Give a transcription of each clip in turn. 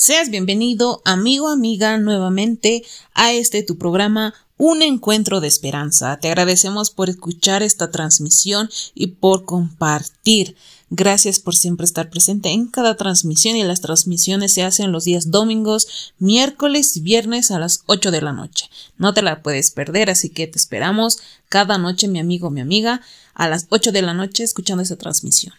Seas bienvenido, amigo, amiga, nuevamente a este tu programa Un Encuentro de Esperanza. Te agradecemos por escuchar esta transmisión y por compartir. Gracias por siempre estar presente en cada transmisión y las transmisiones se hacen los días domingos, miércoles y viernes a las 8 de la noche. No te la puedes perder, así que te esperamos cada noche, mi amigo, mi amiga, a las 8 de la noche escuchando esta transmisión.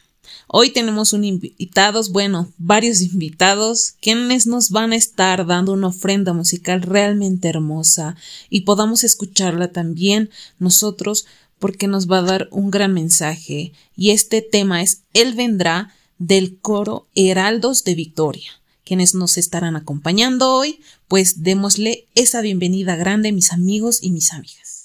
Hoy tenemos un invitados, bueno, varios invitados, quienes nos van a estar dando una ofrenda musical realmente hermosa y podamos escucharla también nosotros porque nos va a dar un gran mensaje y este tema es Él vendrá del coro Heraldos de Victoria. Quienes nos estarán acompañando hoy, pues démosle esa bienvenida grande mis amigos y mis amigas.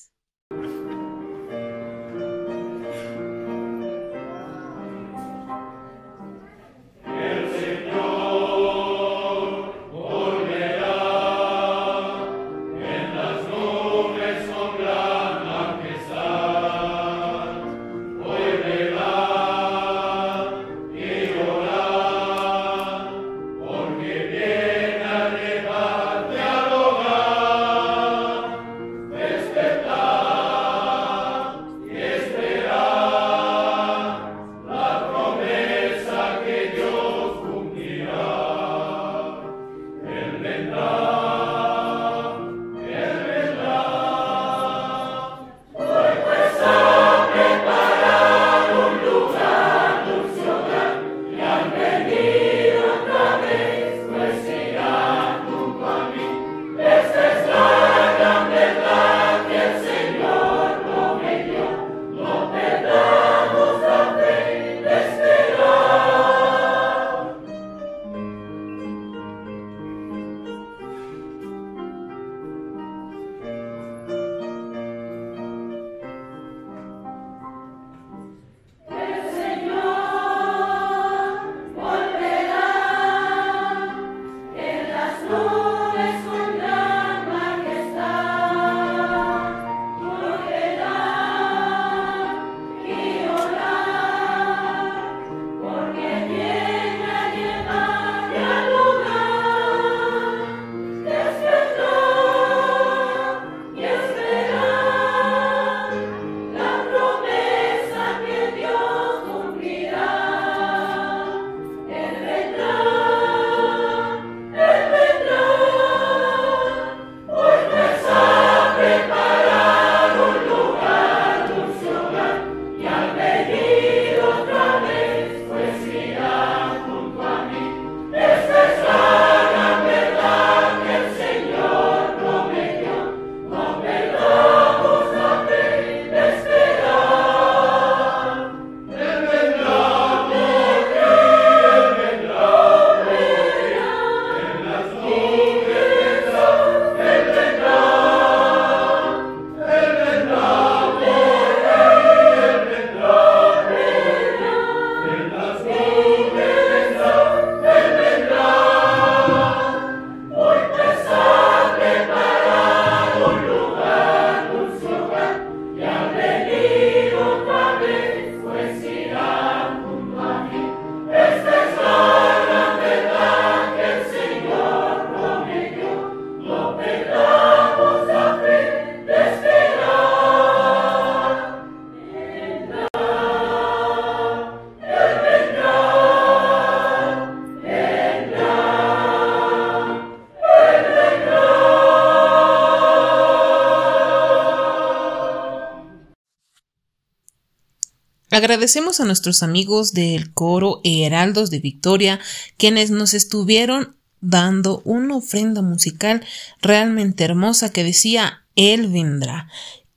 Agradecemos a nuestros amigos del coro Heraldos de Victoria, quienes nos estuvieron dando una ofrenda musical realmente hermosa que decía Él vendrá.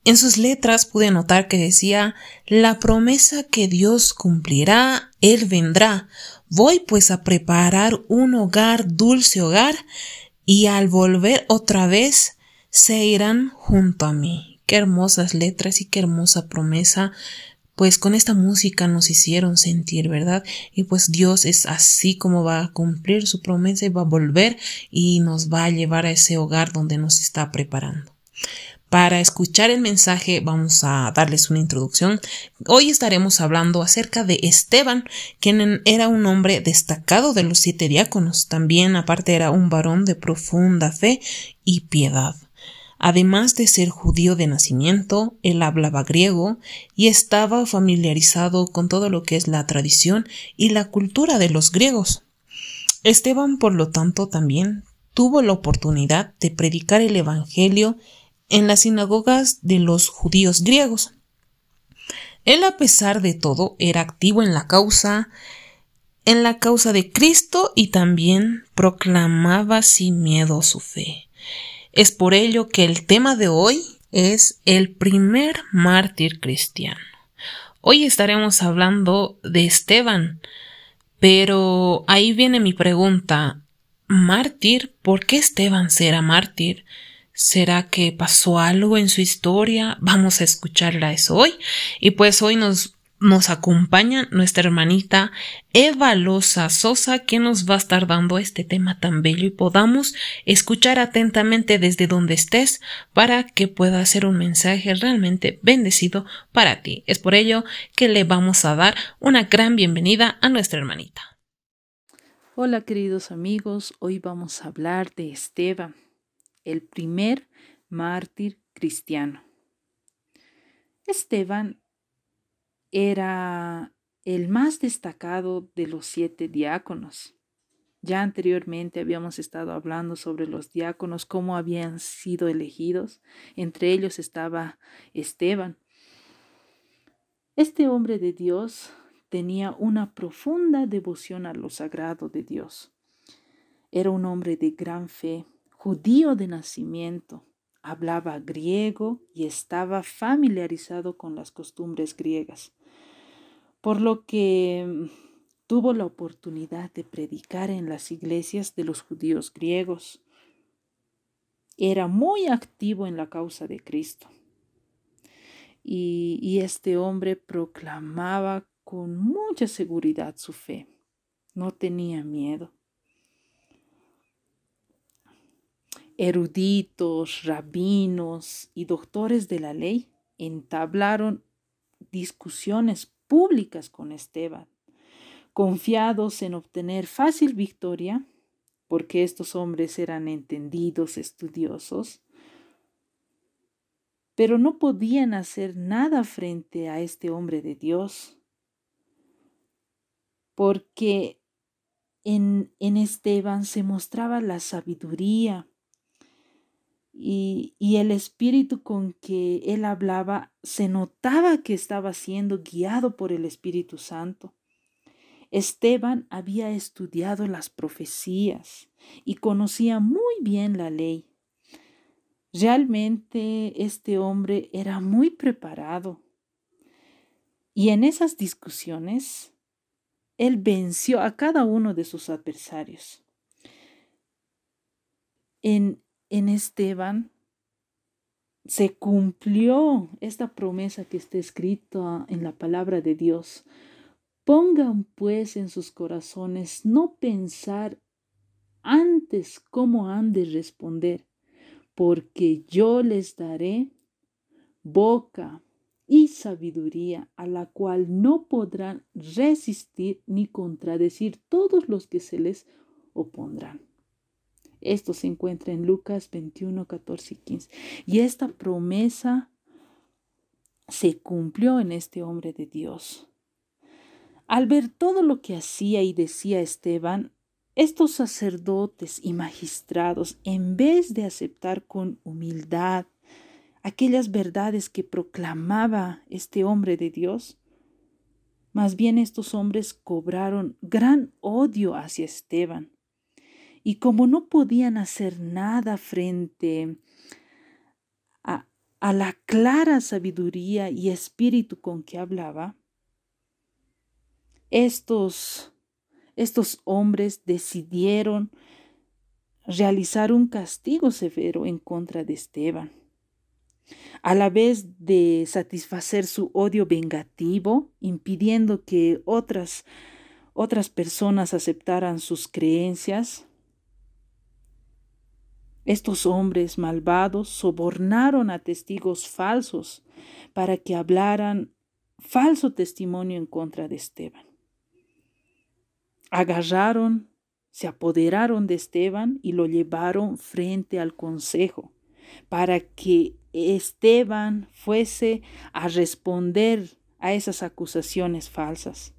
En sus letras pude notar que decía La promesa que Dios cumplirá, Él vendrá. Voy pues a preparar un hogar, dulce hogar, y al volver otra vez se irán junto a mí. Qué hermosas letras y qué hermosa promesa pues con esta música nos hicieron sentir, ¿verdad? Y pues Dios es así como va a cumplir su promesa y va a volver y nos va a llevar a ese hogar donde nos está preparando. Para escuchar el mensaje vamos a darles una introducción. Hoy estaremos hablando acerca de Esteban, quien era un hombre destacado de los siete diáconos. También aparte era un varón de profunda fe y piedad. Además de ser judío de nacimiento, él hablaba griego y estaba familiarizado con todo lo que es la tradición y la cultura de los griegos. Esteban, por lo tanto, también tuvo la oportunidad de predicar el Evangelio en las sinagogas de los judíos griegos. Él, a pesar de todo, era activo en la causa, en la causa de Cristo y también proclamaba sin miedo su fe. Es por ello que el tema de hoy es el primer mártir cristiano. Hoy estaremos hablando de Esteban, pero ahí viene mi pregunta. ¿Mártir? ¿Por qué Esteban será mártir? ¿Será que pasó algo en su historia? Vamos a escucharla eso hoy. Y pues hoy nos nos acompaña nuestra hermanita Eva Loza Sosa, que nos va a estar dando este tema tan bello y podamos escuchar atentamente desde donde estés para que pueda ser un mensaje realmente bendecido para ti. Es por ello que le vamos a dar una gran bienvenida a nuestra hermanita. Hola queridos amigos, hoy vamos a hablar de Esteban, el primer mártir cristiano. Esteban era el más destacado de los siete diáconos. Ya anteriormente habíamos estado hablando sobre los diáconos, cómo habían sido elegidos. Entre ellos estaba Esteban. Este hombre de Dios tenía una profunda devoción a lo sagrado de Dios. Era un hombre de gran fe, judío de nacimiento, hablaba griego y estaba familiarizado con las costumbres griegas por lo que tuvo la oportunidad de predicar en las iglesias de los judíos griegos. Era muy activo en la causa de Cristo. Y, y, este hombre proclamaba con mucha seguridad su fe. No tenía miedo. Eruditos, rabinos y doctores de la ley entablaron discusiones públicas con Esteban, confiados en obtener fácil victoria, porque estos hombres eran entendidos, estudiosos, pero no podían hacer nada frente a este hombre de Dios, porque en, en Esteban se mostraba la sabiduría, y, el espíritu con que él hablaba se notaba que estaba siendo guiado por el Espíritu Santo. Esteban había estudiado las profecías y conocía muy bien la ley. Realmente este hombre era muy preparado. Y en esas discusiones, él venció a cada uno de sus adversarios. En, en Esteban se cumplió esta promesa que está escrita en la palabra de Dios. Pongan pues en sus corazones no pensar antes cómo han de responder, porque yo les daré boca y sabiduría a la cual no podrán resistir ni contradecir todos los que se les opondrán. Esto se encuentra en Lucas 21, 14 y 15. Y esta promesa se cumplió en este hombre de Dios. Al ver todo lo que hacía y decía Esteban, estos sacerdotes y magistrados, en vez de aceptar con humildad aquellas verdades que proclamaba este hombre de Dios, más bien estos hombres cobraron gran odio hacia Esteban y como no podían hacer nada frente a, la clara sabiduría y espíritu con que hablaba, estos, estos hombres decidieron realizar un castigo severo en contra de Esteban. A la vez de satisfacer su odio vengativo, impidiendo que otras, otras personas aceptaran sus creencias, Estos hombres malvados sobornaron a testigos falsos para que hablaran falso testimonio en contra de Esteban. Agarraron, se apoderaron de Esteban y lo llevaron frente al consejo para que Esteban fuese a responder a esas acusaciones falsas.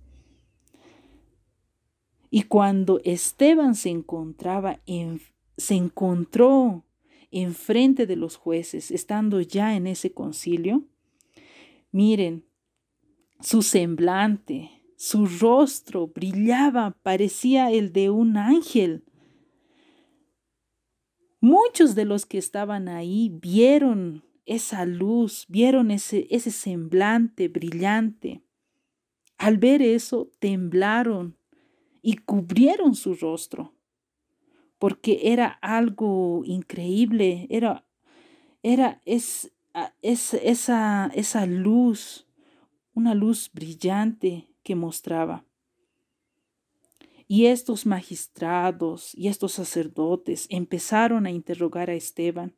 Y cuando Esteban se encontraba en, se encontró enfrente de los jueces, estando ya en ese concilio, miren, su semblante, su rostro brillaba, parecía el de un ángel. Muchos de los que estaban ahí vieron esa luz, vieron ese, ese semblante brillante. Al ver eso, temblaron y cubrieron su rostro, porque era algo increíble, era, era es, es, esa, esa luz, una luz brillante que mostraba. Y estos magistrados y estos sacerdotes empezaron a interrogar a Esteban.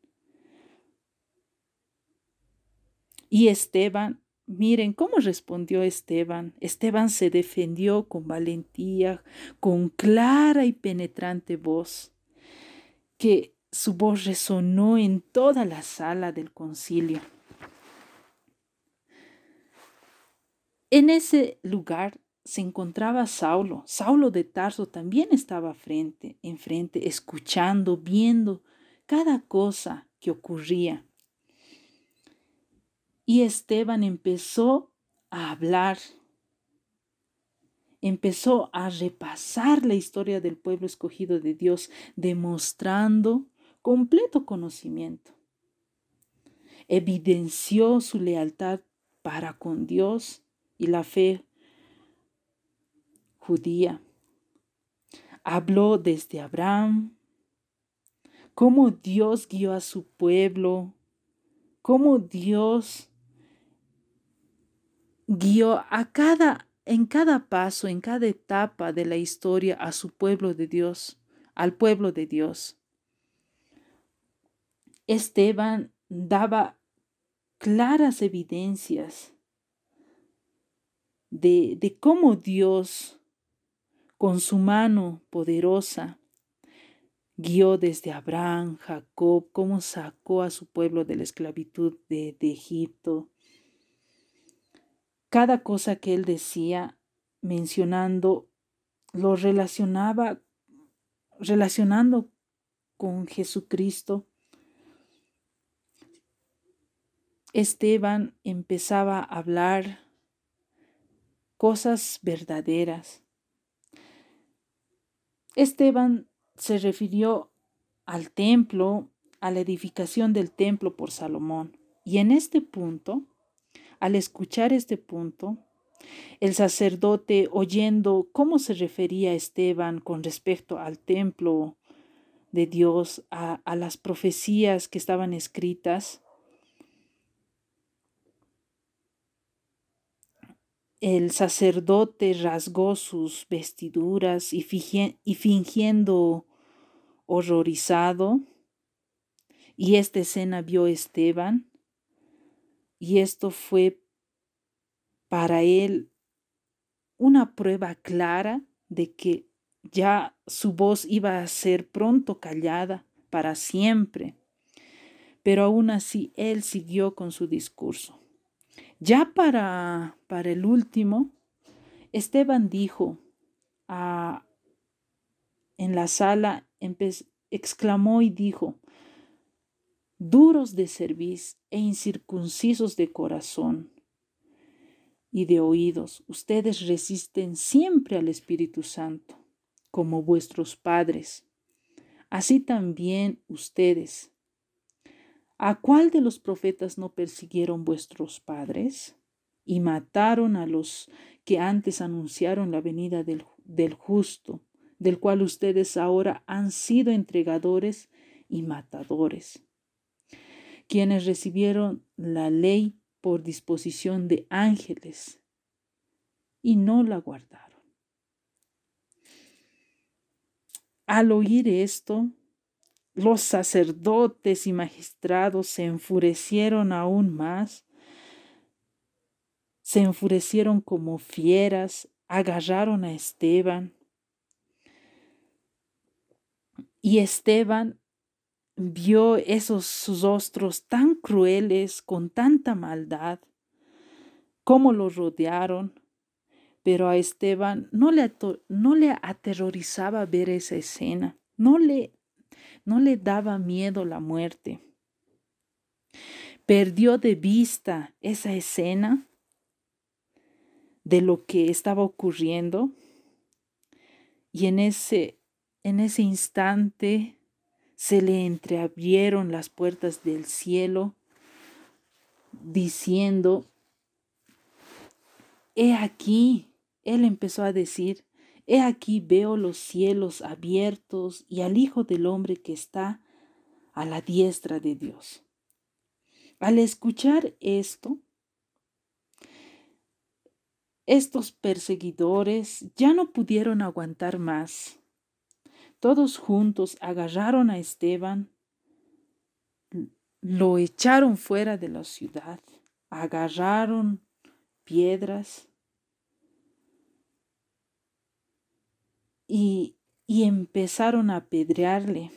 Y Esteban, miren cómo respondió Esteban. Esteban se defendió con valentía, con clara y penetrante voz, que su voz resonó en toda la sala del concilio. En ese lugar se encontraba Saulo. Saulo de Tarso también estaba frente, enfrente, escuchando, viendo cada cosa que ocurría. Y Esteban empezó a hablar, empezó a repasar la historia del pueblo escogido de Dios, demostrando completo conocimiento. Evidenció su lealtad para con Dios y la fe judía. Habló desde Abraham, cómo Dios guió a su pueblo, cómo Dios guió a cada en cada paso, en cada etapa de la historia a su pueblo de Dios, al pueblo de Dios. Esteban daba claras evidencias de, cómo Dios, con su mano poderosa, guió desde Abraham, Jacob, cómo sacó a su pueblo de la esclavitud de, de, Egipto. Cada cosa que él decía, mencionando, lo relacionaba, relacionando con Jesucristo. Esteban empezaba a hablar cosas verdaderas. Esteban se refirió al templo, a la edificación del templo por Salomón. Y en este punto, al escuchar este punto, el sacerdote, oyendo cómo se refería Esteban con respecto al templo de Dios, a, a las profecías que estaban escritas, El sacerdote rasgó sus vestiduras y, fingiendo horrorizado, y esta escena vio Esteban, y esto fue para él una prueba clara de que ya su voz iba a ser pronto callada para siempre. Pero aún así él siguió con su discurso. Ya para, para el último, Esteban dijo a, en la sala, exclamó y dijo, duros de cerviz e incircuncisos de corazón y de oídos, ustedes resisten siempre al Espíritu Santo, como vuestros padres. Así también ustedes, ¿A cuál de los profetas no persiguieron vuestros padres? Y mataron a los que antes anunciaron la venida del, del justo, del cual ustedes ahora han sido entregadores y matadores, quienes recibieron la ley por disposición de ángeles y no la guardaron. Al oír esto, los sacerdotes y magistrados se enfurecieron aún más, se enfurecieron como fieras, agarraron a Esteban. Y Esteban vio esos rostros tan crueles, con tanta maldad, cómo lo rodearon, pero a Esteban no le, no le aterrorizaba ver esa escena, no le, no le daba miedo la muerte. Perdió de vista esa escena de lo que estaba ocurriendo y en ese, en ese instante se le entreabrieron las puertas del cielo diciendo, He aquí, él empezó a decir, He aquí veo los cielos abiertos y al Hijo del Hombre que está a la diestra de Dios. Al escuchar esto, estos perseguidores ya no pudieron aguantar más. Todos juntos agarraron a Esteban, lo echaron fuera de la ciudad, agarraron piedras y, y empezaron a apedrearle.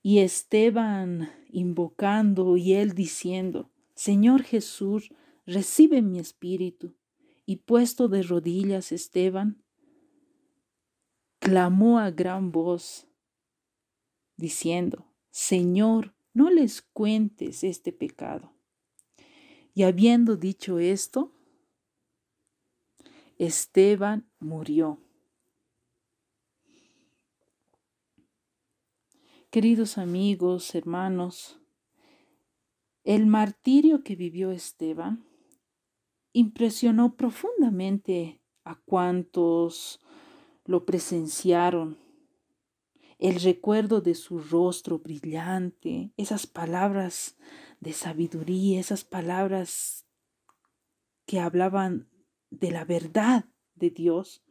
Y Esteban invocando y él diciendo, Señor Jesús, recibe mi espíritu. Y puesto de rodillas Esteban, clamó a gran voz, diciendo, Señor, no les cuentes este pecado. Y habiendo dicho esto, Esteban murió. Queridos amigos, hermanos, el martirio que vivió Esteban impresionó profundamente a cuantos lo presenciaron. El recuerdo de su rostro brillante, esas palabras de sabiduría, esas palabras que hablaban de la verdad de Dios,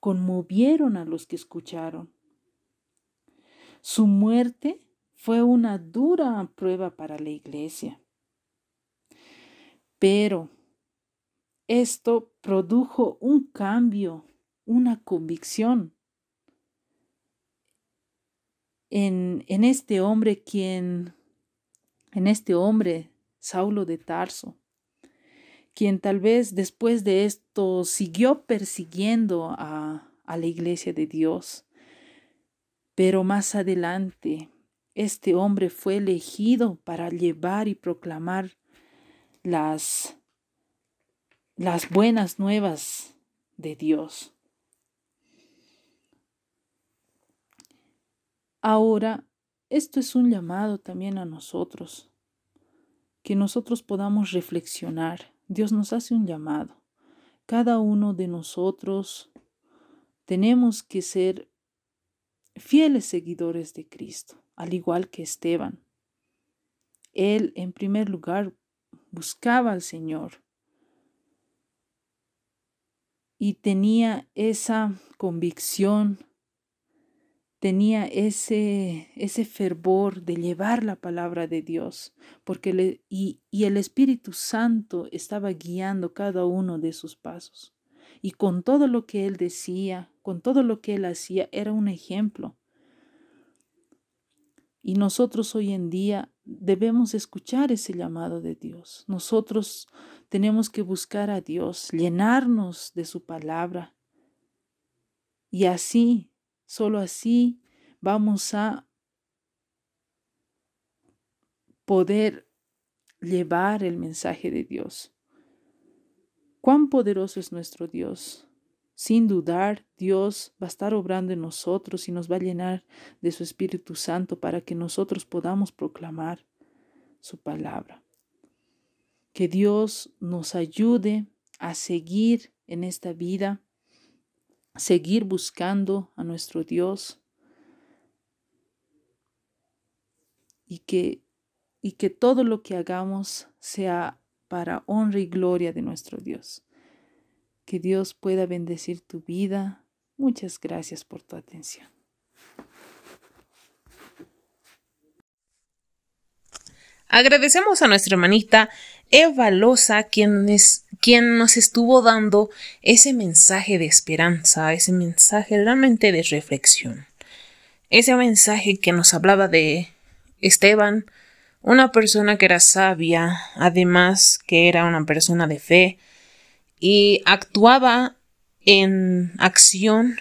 conmovieron a los que escucharon. Su muerte fue una dura prueba para la iglesia. Pero esto produjo un cambio, una convicción en, en este hombre quien, en este hombre, Saulo de Tarso, quien tal vez después de esto siguió persiguiendo a, a la iglesia de Dios pero más adelante, este hombre fue elegido para llevar y proclamar las, las buenas nuevas de Dios. Ahora, esto es un llamado también a nosotros, que nosotros podamos reflexionar. Dios nos hace un llamado. Cada uno de nosotros tenemos que ser fieles seguidores de Cristo, al igual que Esteban. Él, en primer lugar, buscaba al Señor y tenía esa convicción, tenía ese, ese fervor de llevar la palabra de Dios, porque le, y, y el Espíritu Santo estaba guiando cada uno de sus pasos. Y con todo lo que él decía, con todo lo que él hacía, era un ejemplo. Y nosotros hoy en día debemos escuchar ese llamado de Dios. Nosotros tenemos que buscar a Dios, llenarnos de su palabra. Y así, solo así, vamos a poder llevar el mensaje de Dios. Cuán poderoso es nuestro Dios. Sin dudar, Dios va a estar obrando en nosotros y nos va a llenar de su Espíritu Santo para que nosotros podamos proclamar su palabra. Que Dios nos ayude a seguir en esta vida, seguir buscando a nuestro Dios y que, y que todo lo que hagamos sea para honra y gloria de nuestro Dios. Que Dios pueda bendecir tu vida. Muchas gracias por tu atención. Agradecemos a nuestra hermanita Eva Loza, quien es quien nos estuvo dando ese mensaje de esperanza, ese mensaje realmente de reflexión. Ese mensaje que nos hablaba de Esteban, una persona que era sabia, además que era una persona de fe, y actuaba en acción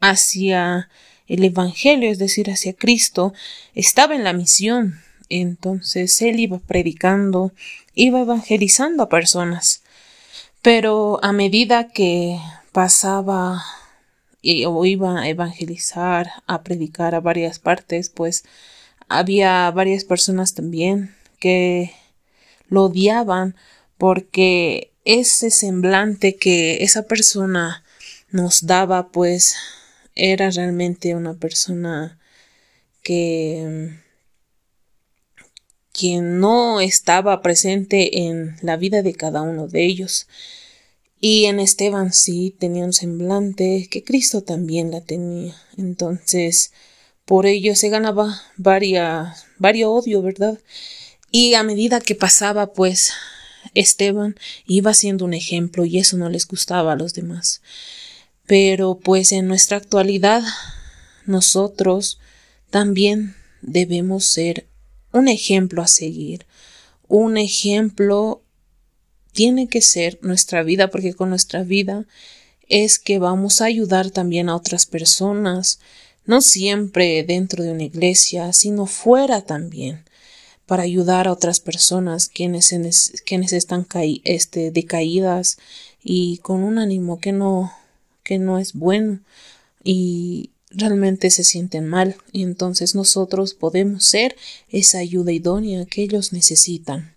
hacia el Evangelio, es decir, hacia Cristo, estaba en la misión. Entonces él iba predicando, iba evangelizando a personas. Pero a medida que pasaba o iba a evangelizar, a predicar a varias partes, pues había varias personas también que lo odiaban porque ese semblante que esa persona nos daba, pues era realmente una persona que quien no estaba presente en la vida de cada uno de ellos. Y en Esteban sí tenía un semblante que Cristo también la tenía. Entonces, por ello se ganaba varias, varios odio, ¿verdad? Y a medida que pasaba, pues, Esteban iba siendo un ejemplo y eso no les gustaba a los demás. Pero pues en nuestra actualidad nosotros también debemos ser un ejemplo a seguir. Un ejemplo tiene que ser nuestra vida, porque con nuestra vida es que vamos a ayudar también a otras personas, no siempre dentro de una iglesia, sino fuera también, para ayudar a otras personas quienes, quienes están este, decaídas y con un ánimo que no, que no es bueno. Y realmente se sienten mal y entonces nosotros podemos ser esa ayuda idónea que ellos necesitan.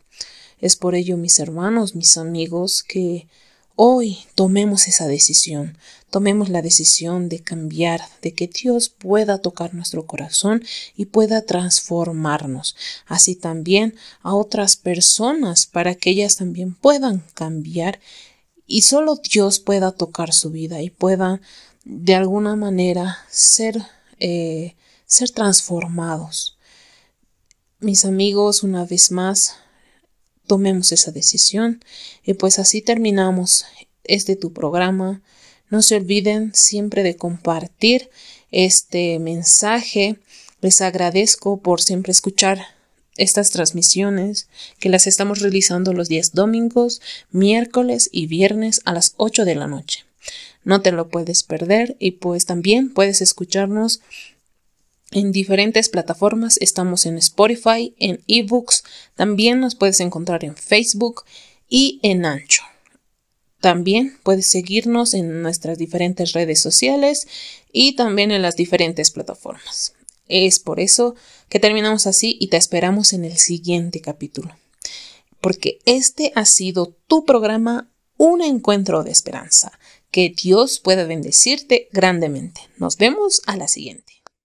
Es por ello, mis hermanos, mis amigos, que hoy tomemos esa decisión, tomemos la decisión de cambiar, de que Dios pueda tocar nuestro corazón y pueda transformarnos, así también a otras personas para que ellas también puedan cambiar y solo Dios pueda tocar su vida y pueda de alguna manera ser, eh, ser transformados. Mis amigos, una vez más, tomemos esa decisión y pues así terminamos este tu programa. No se olviden siempre de compartir este mensaje. Les agradezco por siempre escuchar estas transmisiones que las estamos realizando los días domingos, miércoles y viernes a las 8 de la noche. No te lo puedes perder y pues también puedes escucharnos en diferentes plataformas. Estamos en Spotify, en eBooks, también nos puedes encontrar en Facebook y en Ancho. También puedes seguirnos en nuestras diferentes redes sociales y también en las diferentes plataformas. Es por eso que terminamos así y te esperamos en el siguiente capítulo. Porque este ha sido tu programa Un encuentro de esperanza. Que Dios pueda bendecirte grandemente. Nos vemos a la siguiente.